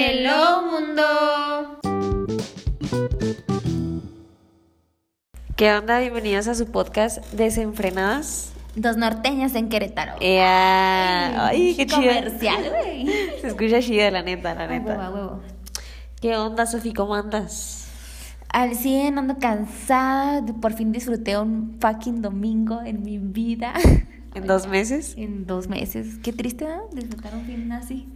Hello mundo. ¿Qué onda? Bienvenidos a su podcast Desenfrenadas. Dos norteñas en Querétaro. Ea. Ay, qué chido. Comercial, güey. Se escucha chida, la neta, la A huevo, a neta. huevo. ¿Qué onda, Sofi? ¿Cómo andas? Al 100 ando cansada. Por fin disfruté un fucking domingo en mi vida. ¿En dos meses? En dos meses. Qué triste, ¿no? Disfrutar un fin así.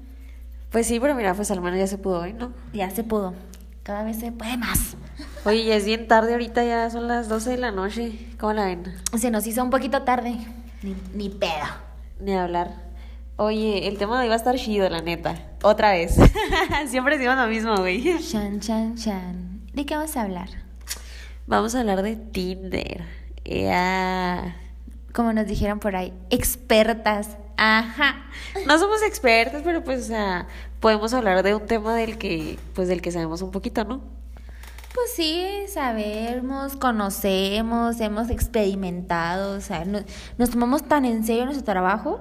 Pues sí, pero mira, pues al menos ya se pudo hoy, ¿no? Ya se pudo. Cada vez se puede más. Oye, ya es bien tarde ahorita, ya son las 12 de la noche. ¿Cómo la ven? Se nos hizo un poquito tarde. Ni, ni pedo. Ni hablar. Oye, el tema de hoy va a estar chido, la neta. Otra vez. Siempre decimos lo mismo, güey. Chan, chan, chan. ¿De qué vamos a hablar? Vamos a hablar de Tinder. Ea. Como nos dijeron por ahí, expertas. Ajá. No somos expertos, pero pues, o sea, podemos hablar de un tema del que, pues, del que sabemos un poquito, ¿no? Pues sí, sabemos, conocemos, hemos experimentado, o sea, no- nos tomamos tan en serio nuestro trabajo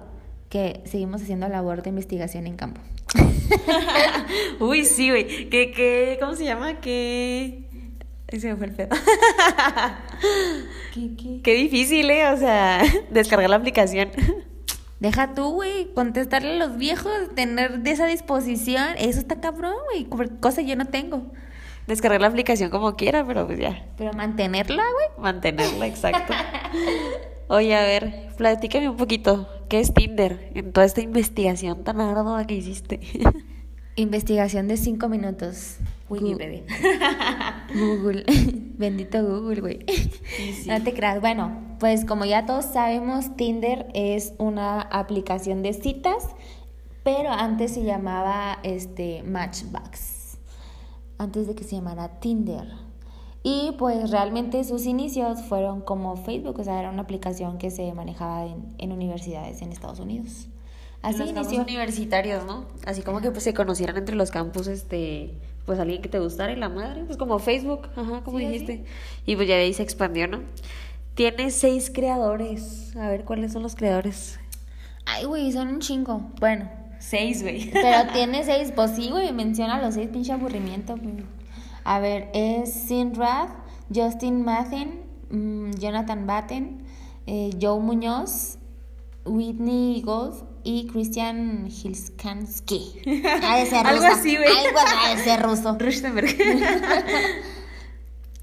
que seguimos haciendo labor de investigación en campo. Uy, sí, güey. ¿Qué, qué, cómo se llama? ¿Qué? Se me fue el pedo. ¿Qué, qué? Qué difícil, ¿eh? O sea, descargar la aplicación. Deja tú, güey, contestarle a los viejos, tener de esa disposición, eso está cabrón, güey, cosa yo no tengo. Descargar la aplicación como quiera, pero pues ya. Pero mantenerla, güey, Mantenerla, exacto. Oye, a ver, platícame un poquito. ¿Qué es Tinder en toda esta investigación tan ardua que hiciste? investigación de cinco minutos. Wikipedia. Google. Bendito Google, güey. No te creas. Bueno, pues como ya todos sabemos, Tinder es una aplicación de citas, pero antes se llamaba este Matchbox. Antes de que se llamara Tinder. Y pues realmente sus inicios fueron como Facebook, o sea, era una aplicación que se manejaba en, en universidades en Estados Unidos. Así los inició. universitarios, ¿no? Así como que pues, se conocieran entre los campus, este, pues alguien que te gustara y la madre, pues como Facebook, ajá, como Sí, dijiste. Y pues ya de ahí se expandió, ¿no? Tiene seis creadores. A ver, ¿cuáles son los creadores? Ay, güey, son un chingo. Bueno, Seis, güey. Pero tiene seis, pues sí, güey, menciona los seis, pinche aburrimiento. A ver, es Sinrad, Justin Mathen, mm, Jonathan Batten, eh, Joe Muñoz, Whitney Gold y Christian Hilskansky. Ha de ser Algo ruso. así, güey. Algo ha de ser ruso. Rustenberg.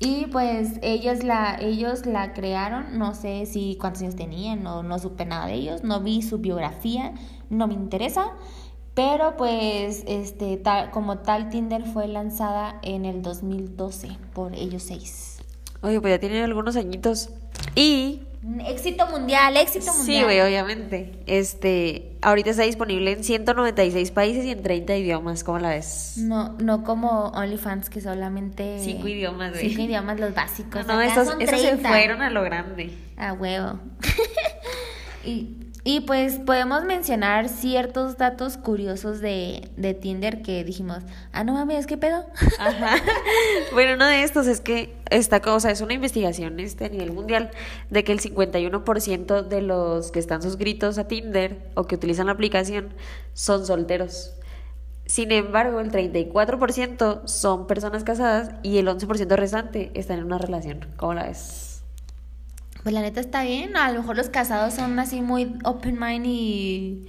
Y pues ellos la, ellos la crearon, no sé si cuántos años tenían, no, no supe nada de ellos, no vi su biografía, no me interesa, pero pues este tal, como tal Tinder fue lanzada en el 2012 por ellos seis. Oye, pues ya tienen algunos añitos. Y Éxito mundial, éxito mundial. Sí, güey, obviamente. Este, ahorita está disponible en 196 países y en 30 idiomas, ¿cómo la ves? No, no como OnlyFans que solamente Cinco idiomas, güey. Cinco idiomas los básicos. No, Acá esos, esos se 30. fueron a lo grande. A huevo. y, y pues podemos mencionar ciertos datos curiosos de, de Tinder que dijimos, ah, no mames, ¿qué pedo? Ajá. Bueno, uno de estos es que esta cosa es una investigación este, a nivel mundial de que el 51% de los que están suscritos a Tinder o que utilizan la aplicación son solteros. Sin embargo, el 34% son personas casadas y el 11% restante están en una relación. ¿Cómo la ves? Pues la neta está bien, a lo mejor los casados son así muy open mind y,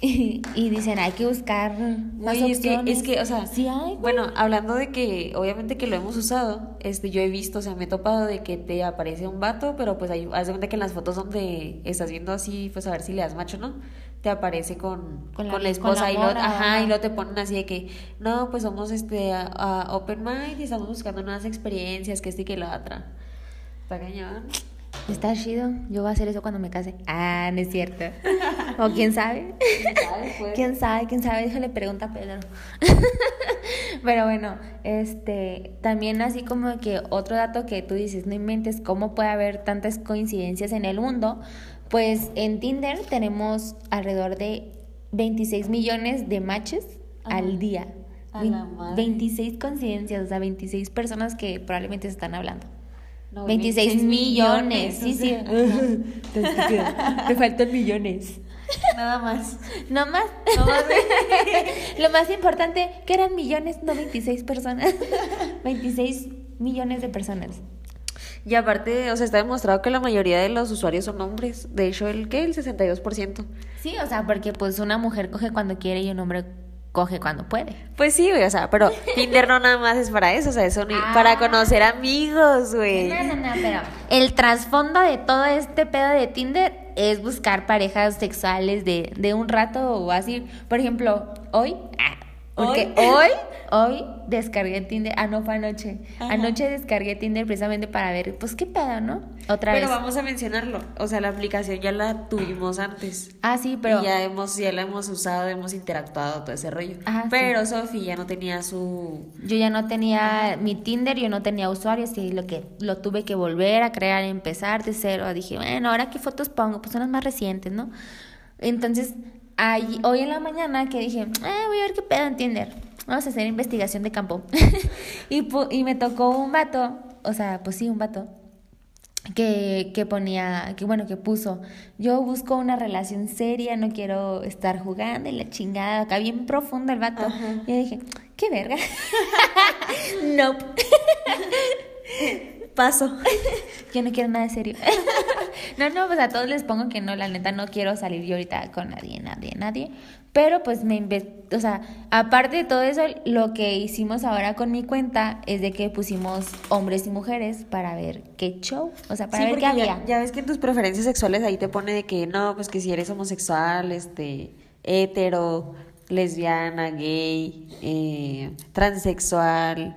y, y dicen, hay que buscar más Güey, es que, opciones. es que, o sea, sí hay, bueno, hablando de que, obviamente que lo hemos usado, este, yo he visto, o sea, me he topado de que te aparece un vato, pero pues hay, haz de cuenta que en las fotos donde estás viendo así, pues a ver si le das macho, ¿no? Te aparece con, Con con la- la, con la esposa y, lo, ajá, ajá. y lo te ponen así de que, no, pues somos este, a- a open mind y estamos buscando nuevas experiencias, que este y que la otra. Está cañón. Está chido, yo voy a hacer eso cuando me case. Ah, no es cierto. o quién sabe. Pues, ¿Quién sabe? ¿Quién sabe? Déjale pregunta a Pedro. Pero bueno, este, también así como que otro dato que tú dices, no inventes cómo puede haber tantas coincidencias en el mundo, pues en Tinder tenemos alrededor de 26 millones de matches Ajá. al día. A la madre. 26 coincidencias, o sea, 26 personas que probablemente se están hablando. No, 26 millones, sí, sí. sea, Me faltan millones. Nada más. No más. No más. Lo más importante, que eran millones, no 26 personas. 26 millones de personas. Y aparte, o sea, está demostrado que la mayoría de los usuarios son hombres. De hecho, ¿el qué? El 62%. Sí, o sea, porque pues una mujer coge cuando quiere y un hombre coge cuando puede. Pues sí, güey, o sea, pero Tinder no nada más es para eso, o sea, es un- Ah. para conocer amigos, güey. No, no, no, pero el trasfondo de todo este pedo de Tinder es buscar parejas sexuales de, de un rato o así. Por ejemplo, hoy, ah, porque Hoy. hoy, hoy descargué Tinder, ah, no fue anoche. Ajá. Anoche descargué Tinder precisamente para ver, pues qué pedo, ¿no? Otra Pero vez. vamos a mencionarlo, o sea, la aplicación ya la tuvimos antes. Ah, sí, pero Y ya hemos, ya la hemos usado, hemos interactuado, todo ese rollo. Ajá, sí. Pero Sofi ya no tenía su... yo ya no tenía mi Tinder, yo no tenía usuarios y lo que lo tuve que volver a crear, empezar de cero. Dije, bueno, ahora qué fotos pongo, pues son las más recientes, ¿no? Entonces, ahí- hoy en la mañana que dije, "Ah, voy a ver qué pedo en Tinder. Vamos a hacer investigación de campo. y, y me tocó un vato, o sea, pues sí, un vato, que, que ponía, que bueno, que puso, yo busco una relación seria, no quiero estar jugando y la chingada, acá bien profundo el vato. Ajá. Y yo dije, qué verga. nope. Paso. Yo no quiero nada serio. no, no, pues a todos les pongo que no, la neta no quiero salir yo ahorita con nadie, nadie, nadie. Pero pues me o sea, aparte de todo eso, lo que hicimos ahora con mi cuenta es de que pusimos hombres y mujeres para ver qué show, o sea, para Sí, ver qué ya- había. Ya, ves que en tus preferencias sexuales ahí te pone de que no, pues que si eres homosexual, este, hetero, lesbiana, gay, eh, transexual,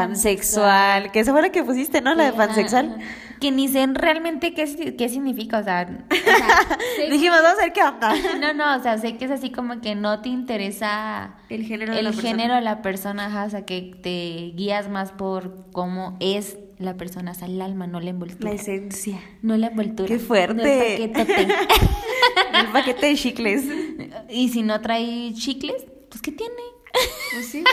pansexual, que esa fue la que pusiste, ¿no? La de ajá, pansexual. ajá. Que ni sé realmente qué, qué significa, o sea, o sea, sé- Dijimos, vamos a ver qué onda. no, no, o sea, sé que es así como que no te interesa El género de el la persona. género de la persona, ajá, o sea, que te guías más por cómo es la persona, o sea, el alma, no la envoltura. La esencia. No la envoltura. ¡Qué fuerte! No el paquetote. El paquete de chicles. y si no trae chicles, pues ¿qué tiene? Pues sí.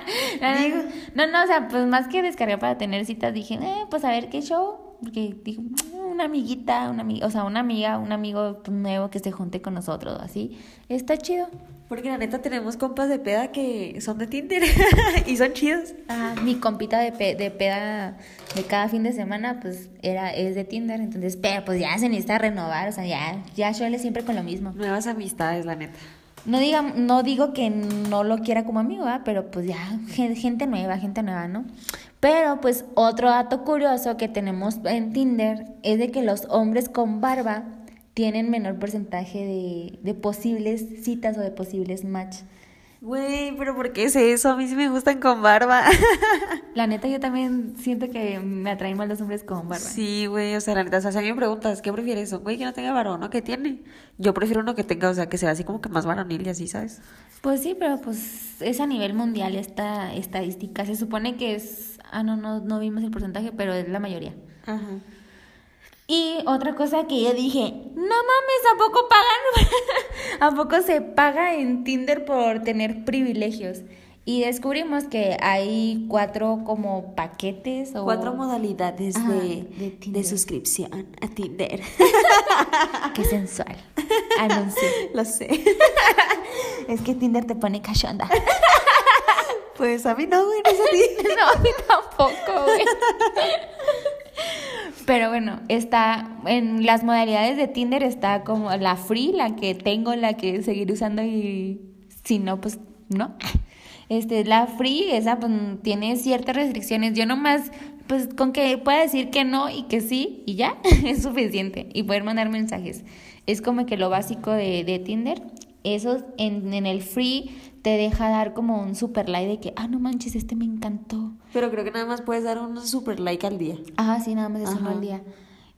Digo. no, no, o sea, pues más que descargar para tener citas, dije, eh, pues a ver qué show. Porque dije, "Mm, una amiguita, una amiga, o sea, una amiga, un amigo nuevo que se junte con nosotros, así. Está chido. Porque la neta tenemos compas de peda que son de Tinder y son chidos. Ah, mi compita de, pe- de peda de cada fin de semana, pues era, es de Tinder, entonces, pero pues ya se necesita renovar, o sea, ya, ya suele siempre con lo mismo. Nuevas amistades, la neta. No, diga, no digo que no lo quiera como amigo, pero pues ya, gen- gente nueva, gente nueva, ¿no? Pero pues otro dato curioso que tenemos en Tinder es de que los hombres con barba tienen menor porcentaje de, de posibles citas o de posibles match. Güey, pero ¿por qué es eso? A mí sí me gustan con barba. La neta, yo también siento que me atraen más los hombres con barba. Sí, güey, o sea, la neta, o sea, si a mí me preguntas, ¿qué prefieres? ¿Un güey que no tenga varón o que tiene? Yo prefiero uno que tenga, o sea, que sea así como que más varonil y así, ¿sabes? Pues sí, pero pues es a nivel mundial esta estadística. Se supone que es... Ah, no, no, no vimos el porcentaje, pero es la mayoría. Ajá. Y otra cosa que yo dije, no mames, ¿a poco pagan? ¿A poco se paga en Tinder por tener privilegios? Y descubrimos que hay cuatro como paquetes o... Cuatro modalidades Ajá, de, de suscripción a Tinder. Qué sensual. Anuncio. Lo sé. Es que Tinder te pone cachonda. Pues a mí no, güey, no es a ti. No, a mí tampoco, güey. Pero bueno, está en las modalidades de Tinder está como la free, la que tengo, la que seguiré usando y si no, pues no. Este, la free, esa pues tiene ciertas restricciones. Yo nomás, pues con que pueda decir que no y que sí y ya, es suficiente. Y poder mandar mensajes. Es como que lo básico de, de Tinder. Eso en, en el free te deja dar como un super like de que, ah, no manches, este me encantó. Pero creo que nada más puedes dar un super like al día. Ah, sí, nada más es uno Ajá. al día.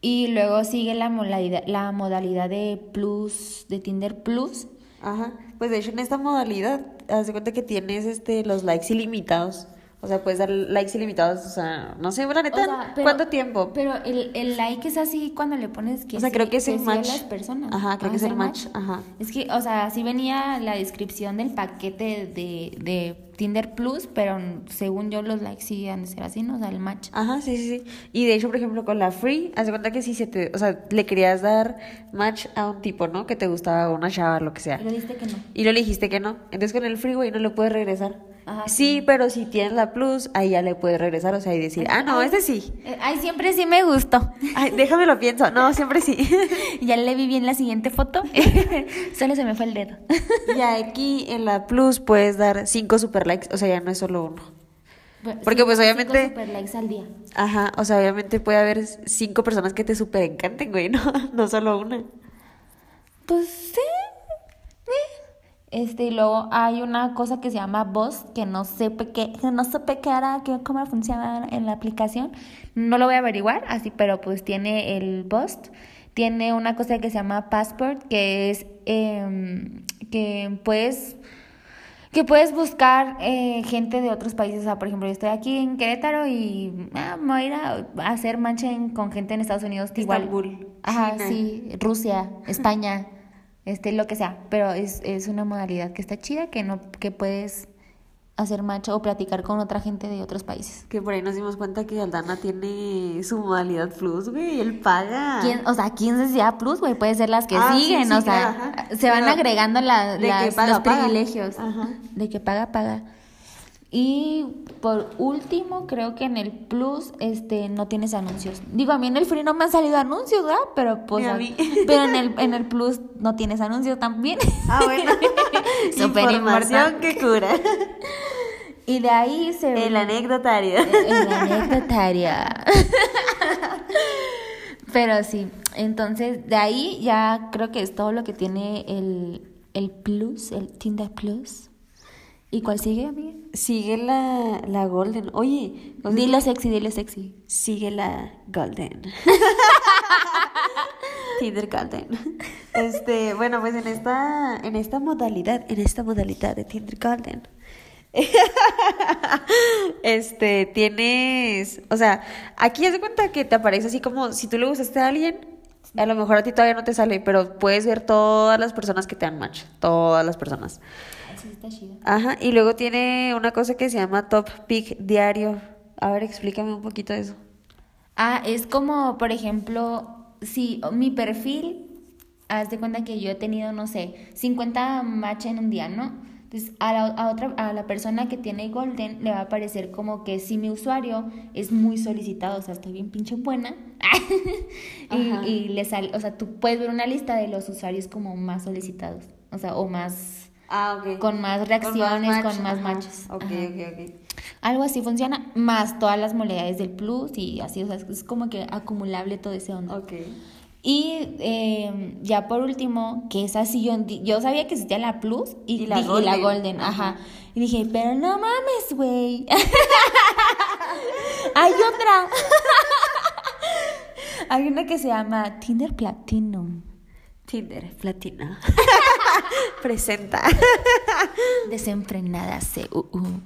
Y luego sigue la modalidad, la modalidad de Plus, de Tinder Plus. Ajá. Pues de hecho en esta modalidad, haz de cuenta que tienes este los likes ilimitados. O sea, puedes dar likes ilimitados, o sea, no sé, la neta, O sea, pero- ¿cuánto tiempo? Pero el, el like es así cuando le pones que O sea, creo que es el match. las personas. Ajá, creo que es el match, ajá. Es que, o sea, sí venía la descripción del paquete de, de Tinder Plus, pero según yo los likes sí han de ser así, ¿no? O sea, el match. Ajá, sí, sí, sí. Y de hecho, por ejemplo, con la free, haz de cuenta que si se te, o sea, le querías dar match a un tipo, ¿no? Que te gustaba, una chava, lo que sea. Pero dijiste que no. Y lo le dijiste que no. Entonces con el free, güey, no lo puedes regresar. Ajá, sí, pero si tienes la plus, ahí ya le puedes regresar, o sea, y decir, ah, no, este sí. Eh, Ay, siempre sí me gustó. Ay, déjame lo pienso. No, siempre sí. ya le vi bien la siguiente foto. Solo se me fue el dedo. y aquí en la plus puedes dar cinco super likes, o sea, ya no es solo uno. Porque, Sí, pues, cinco obviamente- super likes al día. Ajá, o sea, obviamente puede haber cinco personas que te super encanten, güey, no, no solo una. Pues sí. Eh. Este, y luego hay una cosa que se llama Boss, que no sé qué, que no supe qué era, que, cómo funciona en la aplicación. No lo voy a averiguar, así, pero pues tiene el Boss. Tiene una cosa que se llama Passport, que es em, que puedes que puedes buscar eh, gente de otros países. O sea, por ejemplo, yo estoy aquí en Querétaro y ah, me voy a ir a, a hacer match en- con gente en Estados Unidos. Igual. Estambul, Ajá, China. sí, Rusia, España, este, lo que sea. Pero es, es una modalidad que está chida, que no, que puedes hacer match o platicar con otra gente de otros países. Que por ahí nos dimos cuenta que Aldana tiene su modalidad plus, güey, él paga. ¿Quién, o sea, ¿quién decía plus, güey? Puede ser las que Ah, siguen, sí, o sea, ajá. se van Pero agregando la- las- paga, los paga. privilegios. Ajá. De que paga, paga. Y por último, creo que en el Plus este no tienes anuncios. Digo, a mí en el Free no me han salido anuncios, ¿verdad? Pero pues a mí. pero en el en el Plus no tienes anuncios también. Ah, bueno. Súper Información que cura. Y de ahí se El anecdotario. el anecdotaria. Pero sí, entonces de ahí ya creo que es todo lo que tiene el, el Plus, el Tinder Plus. ¿Y cuál sigue, amiga? Sigue la, la Golden. Oye, Dilo sexy, dilo sexy. sigue la Golden. Tinder Golden. Este, bueno, pues en esta, en esta modalidad, en esta modalidad de Tinder Golden. Este, tienes, o sea, aquí haz de cuenta que te aparece así como si tú le gustaste a alguien, a lo mejor a ti todavía no te sale, pero puedes ver todas las personas que te dan match, todas las personas. Sí, está chido. Ajá, y luego tiene una cosa que se llama Top Pick Diario. A ver, explícame un poquito eso. Ah, es como, por ejemplo, si mi perfil, haz de cuenta que yo he tenido, no sé, 50 match en un día, ¿no? Entonces, a la, a otra, a la persona que tiene Golden le va a aparecer como que si mi usuario es muy solicitado, o sea, estoy bien pinche buena, y, y le sale, o sea, tú puedes ver una lista de los usuarios como más solicitados, o sea, o más, Ah, ok. con más reacciones, con más, ajá. matches. Ok, ok, ok. Algo así funciona, más todas las modalidades del plus y así, o sea, es como que acumulable todo ese onda. Ok. Y eh, ya por último, que es así, yo, yo sabía que existía la plus y, Y la dije- y la golden. golden, ajá. Ajá. Y dije, pero no mames, güey. Hay otra. Hay una que se llama Tinder Platinum. Tinder, platina. Presenta. Desenfrenada CUU.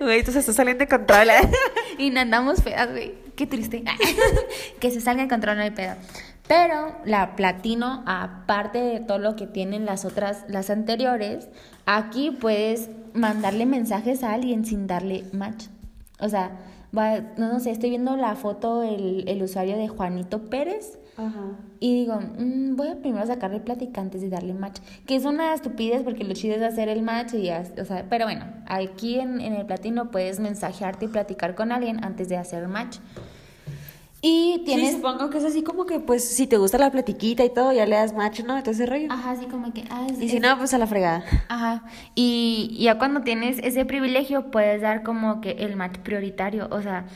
Güey, tú se está saliendo de control. ¿eh? Y no andamos feas, güey. Qué triste. que se salga de control, no hay pedo. Pero la platino, aparte de todo lo que tienen las otras, las anteriores, aquí puedes mandarle mensajes a alguien sin darle match. O sea, va- no, no sé, estoy viendo la foto, el, el usuario de Juanito Pérez. Ajá. Y digo, mm, voy a primero sacarle plática antes de darle match. Que es una estupidez porque lo chido es hacer el match y ya, o sea, pero bueno, aquí en, en el platino puedes mensajearte y platicar con alguien antes de hacer match. Y Tienes... supongo que es así como que, pues, si te gusta la platiquita y todo, ya le das match, ¿no? Entonces rollo. Ajá, así como que... ah, es- Y si es- no, pues a la fregada. Ajá. Y ya cuando tienes ese privilegio puedes dar como que el match prioritario. O sea,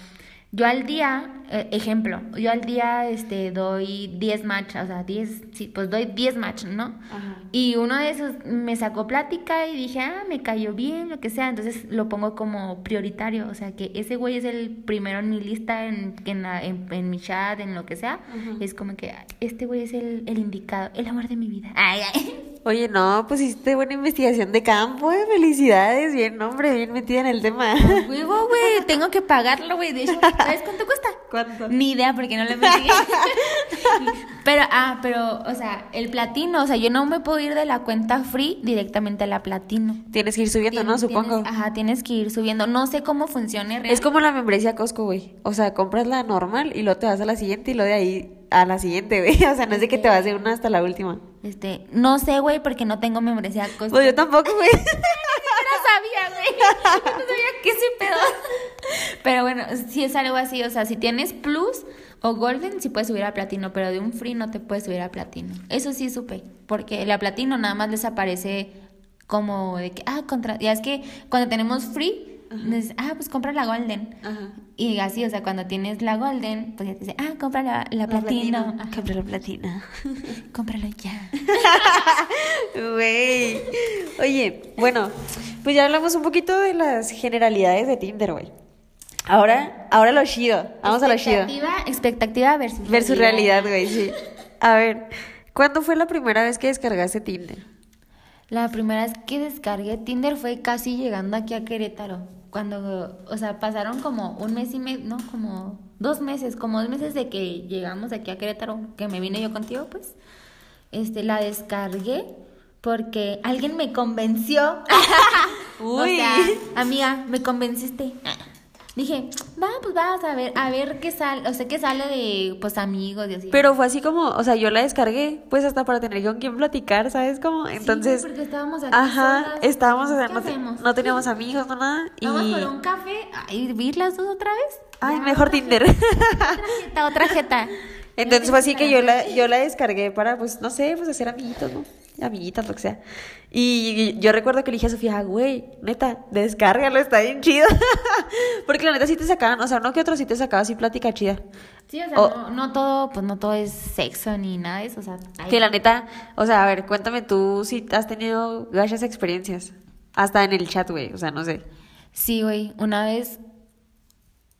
yo al día, eh, ejemplo, yo al día este doy 10 match, o sea, 10, sí, pues doy 10 match, ¿no? Ajá. Y uno de esos me sacó plática y dije, ah, me cayó bien, lo que sea. Entonces lo pongo como prioritario. O sea, que ese güey es el primero en mi lista, en, en, la- en, en mi chat, en lo que sea. Es como que este güey es el, el indicado, el amor de mi vida. Ay, ay. Oye, no, pues hiciste buena investigación de campo, eh. Felicidades, bien, hombre, bien metida en el tema. Huevo, güey, tengo que pagarlo, güey. De hecho, ¿sabes cuánto cuesta? ¿Cuánto? Ni idea, porque no le metí. pero, ah, pero, o sea, el platino, o sea, yo no me puedo ir de la cuenta free directamente a la platino. Tienes que ir subiendo, ¿no? Tienes- Supongo. Ajá, tienes que ir subiendo. No sé cómo funcione Es realmente. como la membresía Costco, güey. O sea, compras la normal y luego te vas a la siguiente y luego de ahí a la siguiente, güey. O sea, no es de que te vas de una hasta la última. Este, no sé, güey, porque no tengo membresía Costco. Pues yo tampoco, güey. no sabía, güey. No sabía qué se pedo. Pero bueno, si es algo así, o sea, si tienes plus o golden, sí puedes subir a platino, pero de un free no te puedes subir a platino. Eso sí supe, porque la platino nada más les aparece como de que, ah, contra, ya es que cuando tenemos free, les- ah, pues compra la golden. Ajá. Y así, o sea, cuando tienes la golden, pues ya te dice, ah, compra la, la platino. Ajá, Compra la platina. cómpralo ya. Güey. Oye, bueno, pues ya hablamos un poquito de las generalidades de Tinder, güey. Ahora, ahora lo chido. Vamos a lo chido. Expectativa, versus, Versus realidad, güey, sí. A ver, ¿cuándo fue la primera vez que descargaste Tinder? La primera vez que descargué Tinder fue casi llegando aquí a Querétaro. Cuando, o sea, pasaron como un mes y medio, no, como dos meses, como dos meses de que llegamos aquí a Querétaro, que me vine yo contigo, pues. Este, la descargué porque alguien me convenció. O Uy. sea, amiga, me convenciste. Dije, va, pues vamos a ver, a ver qué sale, o sea, qué sale de, pues, amigos y así. Pero fue así como, o sea, yo la descargué, pues hasta para tener con quién platicar, ¿sabes? Como, Sí, entonces, porque estábamos aquí ajá, solas. estábamos, o sea, ¿Qué no, te- no teníamos amigos, no nada, y, Vamos por un café a ir las dos otra vez. ay, Ya, mejor otra Tinder. Otra jeta, otra jeta. Entonces fue así que yo la, yo la descargué para, pues, no sé, pues hacer amiguitos, ¿no? Amiguitas, lo que sea. Y yo recuerdo que le dije a Sofía, "Ah, güey, neta, descárgalo, está bien chido. Porque la neta sí te sacaban, o sea, uno que otro sí te sacaba así plática chida. Sí, o sea, O- no, no todo, pues no todo es sexo ni nada de eso, o sea, hay- Que la neta, o sea, a ver, cuéntame tú si has tenido gachas experiencias. Hasta en el chat, güey, o sea, no sé. Sí, güey, una vez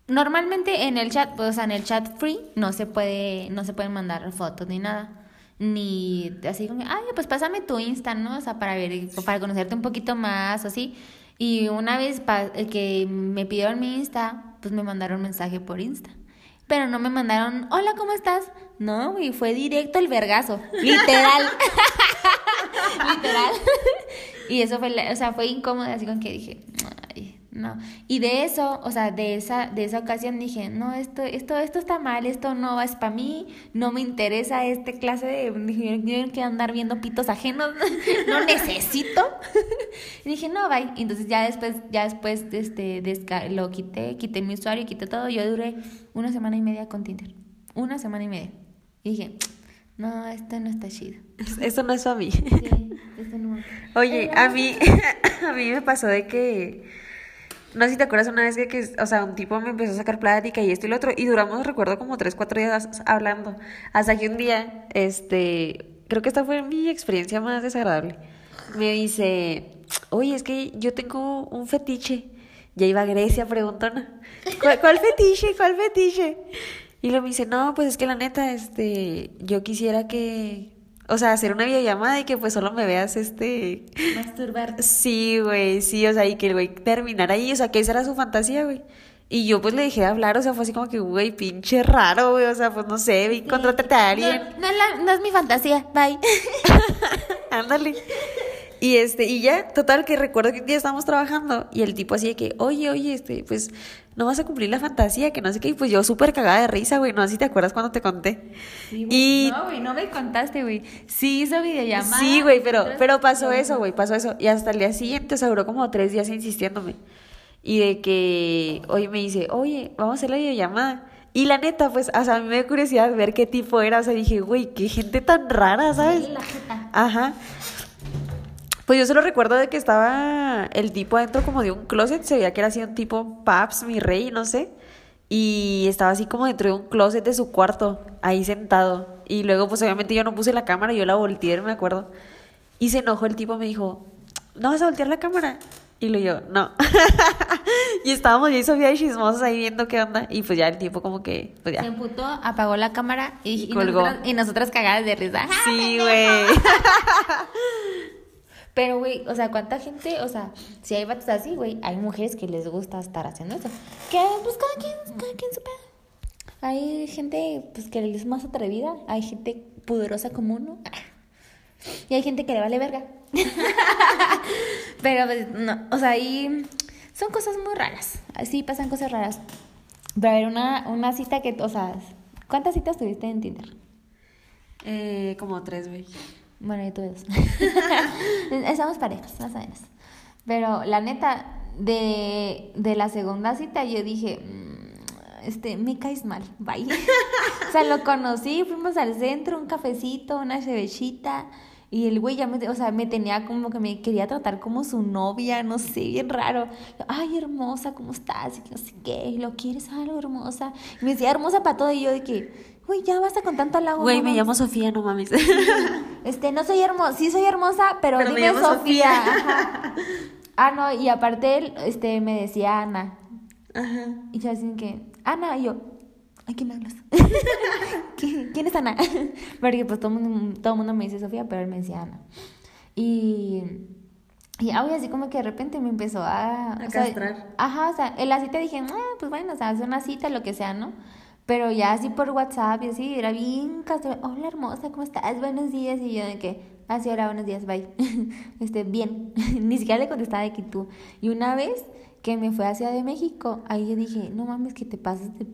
normalmente en el chat, pues, o sea, en el chat free no se puede no se pueden mandar fotos ni nada. Ni así como, ay, pues pásame tu Insta, ¿no? O sea, para ver para conocerte un poquito más o así. Y una vez que me pidieron mi Insta, pues me mandaron mensaje por Insta. Pero no me mandaron, hola, ¿cómo estás? No, güey, fue directo el vergazo. Literal. Literal. y eso fue, o sea, fue incómodo, así con que dije, no. Y de eso, o sea, de esa, de esa ocasión dije, no, esto, esto, esto está mal, esto no es para mí, no me interesa este clase de, dije, yo no quiero andar viendo pitos ajenos, no necesito. y dije, no, bye. Y entonces ya después, ya después, este, lo quité, quité mi usuario, quité todo, yo duré una semana y media con Tinder. Una semana y media. Y dije, no, esto no está chido. Esto no es para mí. Sí, esto no. Oye, a mí, a mí me pasó de que, no sé si te acuerdas una vez que, o sea, un tipo me empezó a sacar plática y esto y lo otro, y duramos, recuerdo, como tres, cuatro días hablando, hasta que un día, este, creo que esta fue mi experiencia más desagradable, me dice, oye, es que yo tengo un fetiche, ya iba a Grecia, preguntona, ¿cuál, cuál fetiche, cuál fetiche? Y luego me dice, no, pues es que la neta, este, yo quisiera que, o sea, hacer una videollamada y que pues solo me veas, este, Masturbar. sí, güey, sí, o sea, y que el güey terminara ahí, o sea, que esa era su fantasía, güey. Y yo pues le dejé de hablar, o sea, fue así como que, güey, pinche raro, güey, o sea, pues no sé, vi, contrátate a alguien. No, no no es mi fantasía. Bye. Ándale. Y este, y ya, total, que recuerdo que un día estábamos trabajando y el tipo así de que, oye, oye, este, pues, no vas a cumplir la fantasía, que no sé qué, y pues yo súper cagada de risa, güey, no sé si te acuerdas cuando te conté. y No, güey, no me contaste, güey. Sí hizo videollamada. sí, güey, pero, pero pasó eso, güey, pasó eso. Y hasta el día siguiente, o sea, duró como tres días insistiéndome. Y de que, oye, me dice, oye, vamos a hacer la videollamada. Y la neta, pues, o sea, a mí me dio curiosidad ver qué tipo era, o sea, dije, güey, qué gente tan rara, ¿sabes? Sí, la jeta. Ajá. Pues yo solo recuerdo de que estaba el tipo adentro como de un closet, se veía que era así un tipo Paps, mi rey, no sé. Y estaba así como dentro de un closet de su cuarto, ahí sentado. Y luego pues obviamente yo no puse la cámara, yo la volteé, me acuerdo. Y se enojó el tipo, me dijo, ¿no vas a voltear la cámara? Y lo yo, no. y estábamos yo y Sofía chismosos ahí viendo qué onda. Y pues ya el tiempo como que, pues ya. Se emputó, apagó la cámara y, Y y colgó. nosotras, y nosotras cagadas de risa. Sí, güey. Pero, güey, o sea, ¿cuánta gente? O sea, si hay vatos así, güey, hay mujeres que les gusta estar haciendo eso. Que, pues, cada quien, cada quien su. Hay gente, pues, que es más atrevida. Hay gente pudorosa como uno. Y hay gente que le vale verga. Pero, pues, no, o sea, ahí son cosas muy raras. Así pasan cosas raras. Pero a ver, una, una cita que, o sea, ¿cuántas citas tuviste en Tinder? Eh, como tres, güey. Bueno, yo tuve dos. Estamos parejos, más o menos. Pero la neta, de, de la segunda cita yo dije, "Mm, este, me caes mal, bye. o sea, lo conocí, fuimos al centro, un cafecito, una cervecita. Y el güey ya me, o sea, me tenía como que me quería tratar como su novia, no sé, bien raro. Ay, hermosa, ¿cómo estás? Y no sé qué, y lo quieres algo, hermosa. Y me decía hermosa para todo, y yo de que, güey, ya basta con tanto halago. Güey, no me mames". llamo Sofía, no mames. Este, no soy hermosa, sí soy hermosa, pero, Pero me dime Sofía. Sofía. Ajá. Ah, no, y aparte él, este, me decía Ana. Ajá. Y yo así que, Ana, y yo, ¿a quién me hablas? ¿Qui- ¿Quién es Ana? Porque pues todo el mundo, todo mundo me dice Sofía, pero él me decía Ana. Y, y güey, así como que de repente me empezó a... A o sea, castrar. ajá, o sea, en la cita dije, ah, pues bueno, o sea, hace una cita, lo que sea, ¿no? Pero ya así por WhatsApp y así, era bien casual. Hola, hermosa, ¿cómo estás? Buenos días. Y yo de que, ah, sí, hola, buenos días, bye. este, bien. Ni siquiera le contestaba de que tú. Y una vez que me fue hacia de México, ahí yo dije, no mames, que te pasas de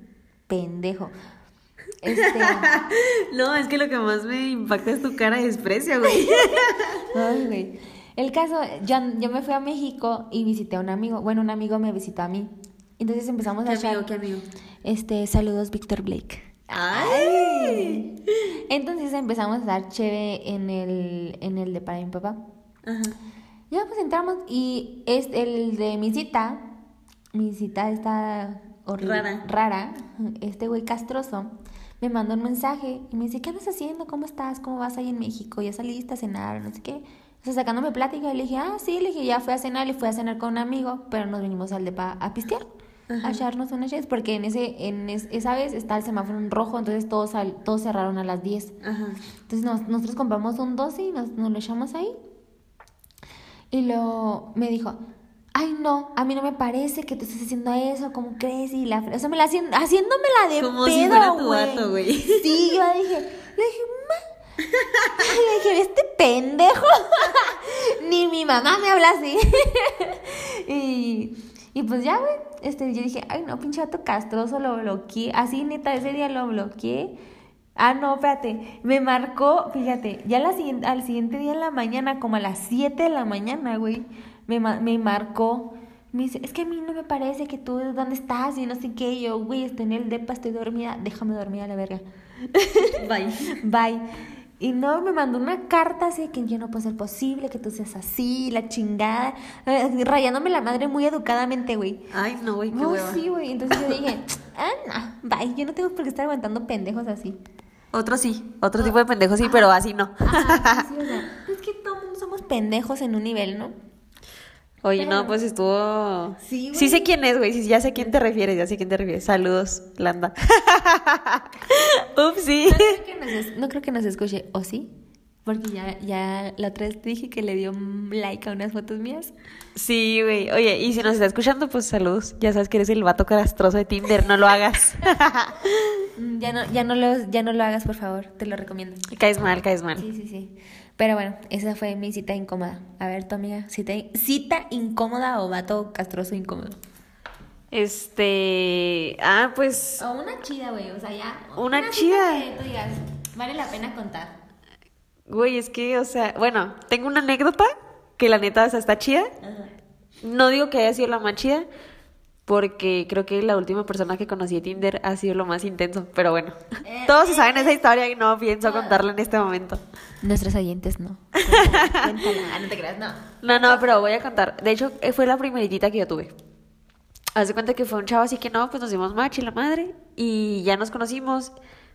pendejo. Este, No, es que lo que más me impacta es tu cara de desprecio, güey. ay, güey. El caso, yo, yo me fui a México y visité a un amigo. Bueno, un amigo me visitó a mí. Entonces empezamos a ¿Qué echar- amigo, qué amigo? Este, saludos, Víctor Blake. ¡Ay! Entonces empezamos a dar chévere en el, en el de para mi papá. Ajá. Ya pues entramos y es el de mi cita, mi cita está horrible, Rara. rara, este güey castroso, me mandó un mensaje y me dice, ¿qué andas haciendo? ¿Cómo estás? ¿Cómo vas ahí en México? ¿Ya saliste a cenar? No sé qué. O sea, sacándome plática y le dije, ah, sí, le dije, ya fui a cenar, le fui a cenar con un amigo, pero nos venimos al depa a pistear. A echarnos unas cheves, porque en ese, en es- esa vez está el semáforo en rojo, entonces todos, sal- todos cerraron a las 10. Ajá. Entonces nos- nosotros compramos un 12 y nos, nos lo echamos ahí. Y lo me dijo, ay no, a mí no me parece que tú estés haciendo eso, ¿cómo crees? Y la, o sea, me la haciéndomela de Como pedo, si fuera tu. Sí, yo dije, le dije, ma. Le dije, este pendejo. Ni mi mamá me habla así. y, y pues ya, güey. Este, yo dije, ay no, pinche vato castroso, lo bloqueé. Así, neta, ese día lo bloqueé. Ah, no, espérate. Me marcó, fíjate, ya la siguiente, al siguiente día en la mañana, como a las 7 de la mañana, güey, me, me marcó. Me dice, es que a mí no me parece que tú, ¿dónde estás? Y no sé qué. Y yo, güey, estoy en el depa, estoy dormida. Déjame dormir a la verga. Bye. Bye. Y no, me mandó una carta así de que yo no puede ser posible, que tú seas así, la chingada. eh, rayándome la madre muy educadamente, güey. Ay, no, güey, qué No, hueva. sí, güey. Entonces yo dije, ah, no, bye. Yo no tengo por qué estar aguantando pendejos así. Otro sí, otro tipo de pendejo sí, pero así no. Ajá, sí, o sea, es que todos somos pendejos en un nivel, ¿no? Oye, Pero- no, pues estuvo. Sí, güey. Sí sé quién es, güey. Sí, ya sé quién te refieres, ya sé quién te refieres. Saludos, Landa. Ups, sí. No creo, que nos, no creo que nos escuche, ¿o sí? Porque ya, ya la otra vez te dije que le dio like a unas fotos mías. Sí, güey. Oye, y si nos está escuchando, pues saludos. Ya sabes que eres el vato castroso de Tinder, no lo hagas. Ya no, ya no lo, ya no lo hagas, por favor. Te lo recomiendo. caes mal, caes mal. Sí, sí, sí. Pero bueno, esa fue mi cita incómoda. A ver, tu amiga, cita, cita incómoda o vato castroso incómodo. Este. Ah, pues. O una chida, güey. O sea, ya. Una chida. que tú digas, vale la pena contar. Güey, es que, o sea, bueno, tengo una anécdota que la neta o sea, está chida. No digo que haya sido la más chida, porque creo que la última persona que conocí de Tinder ha sido lo más intenso. Pero bueno, Eh, todos se saben esa historia y no pienso contarla en este momento. Nuestros oyentes no. Cuéntala. Ah, no te creas, no. No, no, pero voy a contar. De hecho, eh, fue la primeritita que yo tuve. Haz de cuenta que fue un chavo así que no, pues nos dimos match y la madre. Y ya nos conocimos.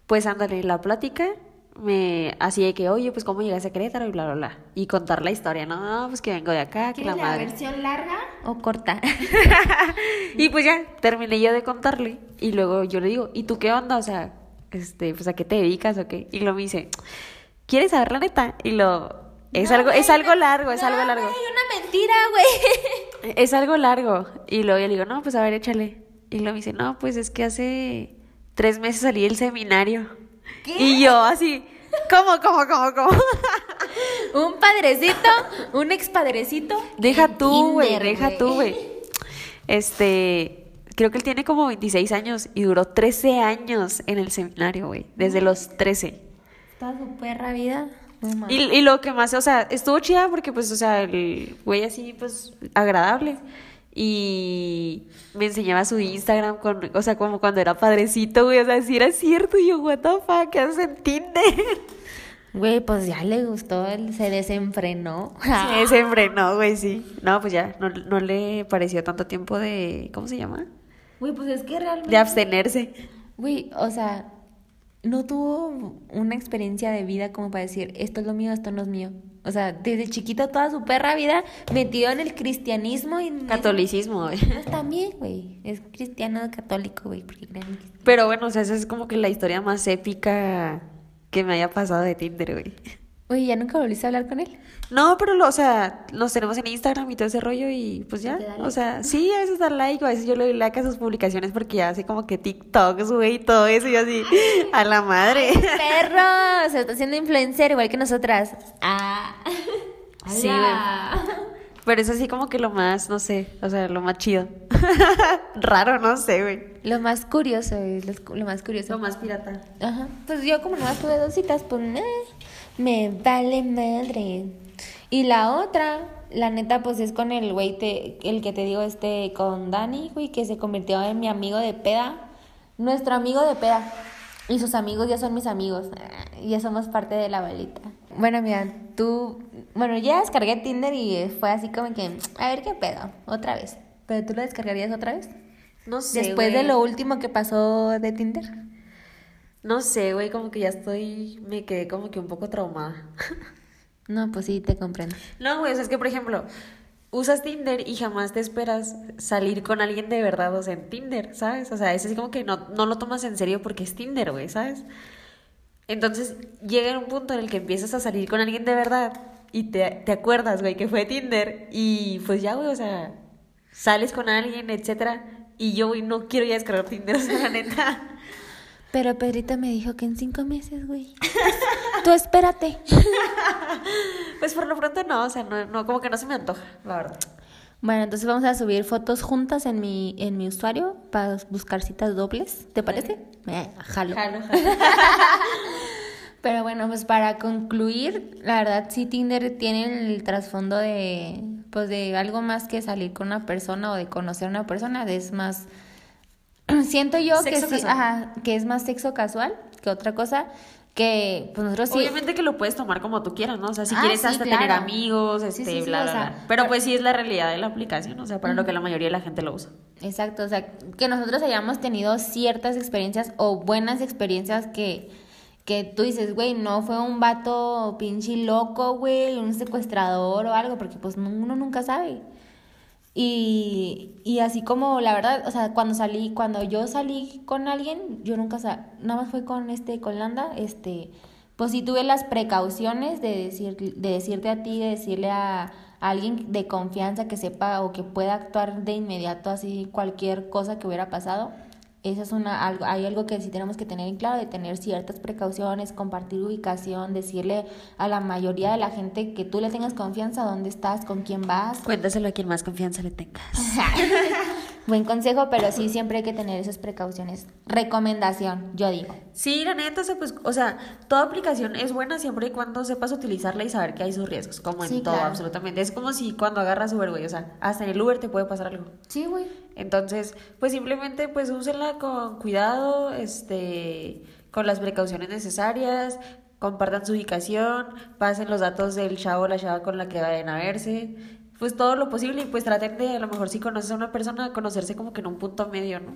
Pues ándale, la plática. me así de que, oye, pues cómo llegaste a Querétaro y bla, bla, bla. Y contar la historia, ¿no? Pues que vengo de acá, que la ¿Quieres la madre. versión larga o corta? Y pues ya, terminé yo de contarle. Y luego yo le digo, ¿y tú qué onda? O sea, este, pues a qué te dedicas o qué. Y lo me dice, ¿quieres saber la neta? Y lo, es No, algo, es algo largo, es no, algo largo. güey, una mentira, güey. Es algo largo. Y luego yo le digo, no, pues a ver, échale. Y luego me dice, no, pues es que hace tres meses salí del seminario. ¿Qué? Y yo así, ¿cómo, cómo, cómo, cómo? Un padrecito, un expadrecito. Deja tú, güey, deja tú, güey. Este, creo que él tiene como 26 años y duró 13 años en el seminario, güey, desde los 13. Está su perra vida. Y, y lo que más, o sea, estuvo chida porque, pues, o sea, el güey así, pues, agradable. Y me enseñaba su Instagram con, o sea, como cuando era padrecito, güey, o sea, si era cierto. Y yo, what the fuck, ¿qué haces en Tinder? Güey, pues ya le gustó, él se desenfrenó. Se desenfrenó, güey, sí. No, pues ya, no, no le pareció tanto tiempo de, ¿cómo se llama? Güey, pues es que realmente. De abstenerse. Güey, o sea, no tuvo una experiencia de vida como para decir, esto es lo mío, esto no es mío. O sea, desde chiquito toda su perra vida metido en el cristianismo y... Catolicismo, güey. eso- También, güey. Es cristiano católico, güey. Pero bueno, o sea, esa es como que la historia más épica que me haya pasado de Tinder, güey. Oye, ¿ya nunca volviste a hablar con él? No, pero, lo, o sea, nos tenemos en Instagram y todo ese rollo y pues ya. ¿Te da O sea, sí, a veces da like, o a veces yo le doy like a sus publicaciones porque ya hace como que TikToks, güey, y todo eso y así, a la madre. ¡Perro! Se está haciendo influencer igual que nosotras. Ah. Sí. Pero es así como que lo más, no sé, o sea, lo más chido. Raro, no sé, güey. Lo más curioso, lo, lo más curioso. Lo más pirata. Ajá. Pues yo como nomás tuve dos citas, pues eh, me vale madre. Y la otra, la neta, pues es con el güey, te- el que te digo, este, con Dani, güey, que se convirtió en mi amigo de peda. Nuestro amigo de peda. Y sus amigos ya son mis amigos. Ah, Ya somos parte de la balita. Bueno, mira, tú... Bueno, ya descargué Tinder y fue así como que, a ver qué pedo, otra vez. ¿Pero tú lo descargarías otra vez? No sé, Después de lo último que pasó de Tinder. No sé, güey, como que ya estoy, me quedé como que un poco traumada. No, pues sí, te comprendo. No, güey, o sea, es que, por ejemplo, usas Tinder y jamás te esperas salir con alguien de verdad, o sea, en Tinder, ¿sabes? O sea, es así como que no, no lo tomas en serio porque es Tinder, güey, ¿sabes? Entonces llega un punto en el que empiezas a salir con alguien de verdad y te, te acuerdas, güey, que fue Tinder y pues ya, güey, o sea, sales con alguien, etcétera, y yo, güey, no quiero ya descargar Tinder, o sea, la neta. Pero Pedrita me dijo que en cinco meses, güey. Tú espérate. Pues por lo pronto no, o sea, no, no, como que no se me antoja, la verdad. Bueno, entonces vamos a subir fotos juntas en mi, en mi usuario para buscar citas dobles. ¿Te parece? Eh, jalo. Jalo, jalo. Pero bueno, pues para concluir, la verdad sí Tinder tiene el trasfondo de pues de algo más que salir con una persona o de conocer a una persona, es más siento yo que sí, ajá, que es más sexo casual que otra cosa que pues nosotros sí Obviamente que lo puedes tomar como tú quieras, ¿no? O sea, si Ah, quieres sí, hasta claro. tener amigos, este, sí, sí, bla, o bla, sea, bla. Pero pero- pues sí es la realidad de la aplicación, o sea, para lo que la mayoría de la gente lo usa. Exacto, o sea, que nosotros hayamos tenido ciertas experiencias o buenas experiencias que, que tú dices, güey, no fue un vato pinche loco, güey, un secuestrador o algo, porque pues no- uno nunca sabe. Y, y así como la verdad, o sea, cuando salí, cuando yo salí con alguien, yo nunca, sa- nada más fue con este, con Landa, este, pues sí tuve las precauciones de decir, de decirte a ti, de decirle a, a alguien de confianza que sepa o que pueda actuar de inmediato así cualquier cosa que hubiera pasado. Eso es una, algo, hay algo que sí tenemos que tener en claro, de tener ciertas precauciones, compartir ubicación, decirle a la mayoría de la gente que tú le tengas confianza, dónde estás, con quién vas. Cuéntaselo a quien más confianza le tengas. Buen consejo, pero sí siempre hay que tener esas precauciones. Recomendación, yo digo. Sí, la neta, o sea, pues, o sea, toda aplicación es buena siempre y cuando sepas utilizarla y saber que hay sus riesgos, como en Sí, todo, claro. absolutamente. Es como si cuando agarras Uber, güey, o sea, hasta en el Uber te puede pasar algo. Sí, güey. Entonces, pues simplemente pues úsenla con cuidado, este, con las precauciones necesarias, compartan su ubicación, pasen los datos del chavo o la chava con la que vayan a verse, pues todo lo posible y pues traten de a lo mejor si conoces a una persona, conocerse como que en un punto medio, ¿no?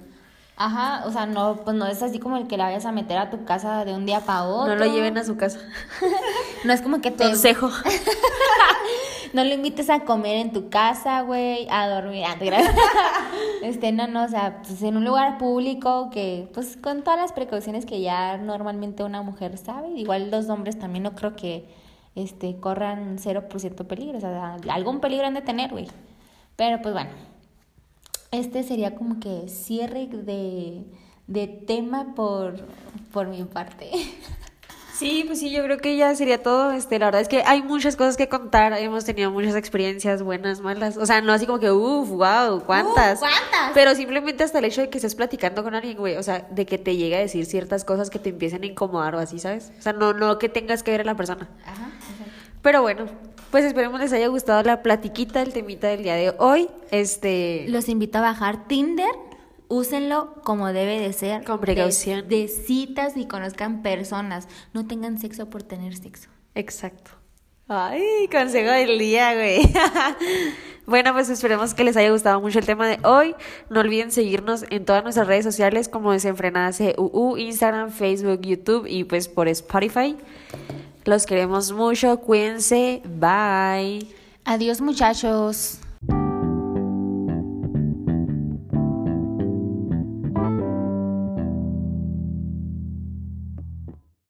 Ajá, o sea, no, pues no es así como el que la vayas a meter a tu casa de un día para otro. No lo lleven a su casa. no es como que te... Consejo. no lo invites a comer en tu casa, güey, a dormir. Ah, este, no, no, o sea, pues en un lugar público que, pues con todas las precauciones que ya normalmente una mujer sabe. Igual los hombres también no creo que este, corran 0% peligro. O sea, algún peligro han de tener, güey. Pero pues bueno, este sería como que cierre de, de tema por, por mi parte. Sí, pues sí, yo creo que ya sería todo. Este, la verdad es que hay muchas cosas que contar. Hemos tenido muchas experiencias buenas, malas. O sea, no así como que, uff, wow, ¿cuántas? ¿cuántas? Pero simplemente hasta el hecho de que estés platicando con alguien, güey. O sea, de que te llegue a decir ciertas cosas que te empiecen a incomodar o así, ¿sabes? O sea, no, no que tengas que ver a la persona. Ajá, Pero bueno, pues esperemos les haya gustado la platiquita, el temita del día de hoy. Este. Los invito a bajar Tinder. Úsenlo como debe de ser. Con precaución. De, de citas y conozcan personas. No tengan sexo por tener sexo. Exacto. Ay, consejo del día, güey. bueno, pues esperemos que les haya gustado mucho el tema de hoy. No olviden seguirnos en todas nuestras redes sociales como Desenfrenada CUU, Instagram, Facebook, YouTube y pues por Spotify. Los queremos mucho. Cuídense. Bye. Adiós, muchachos.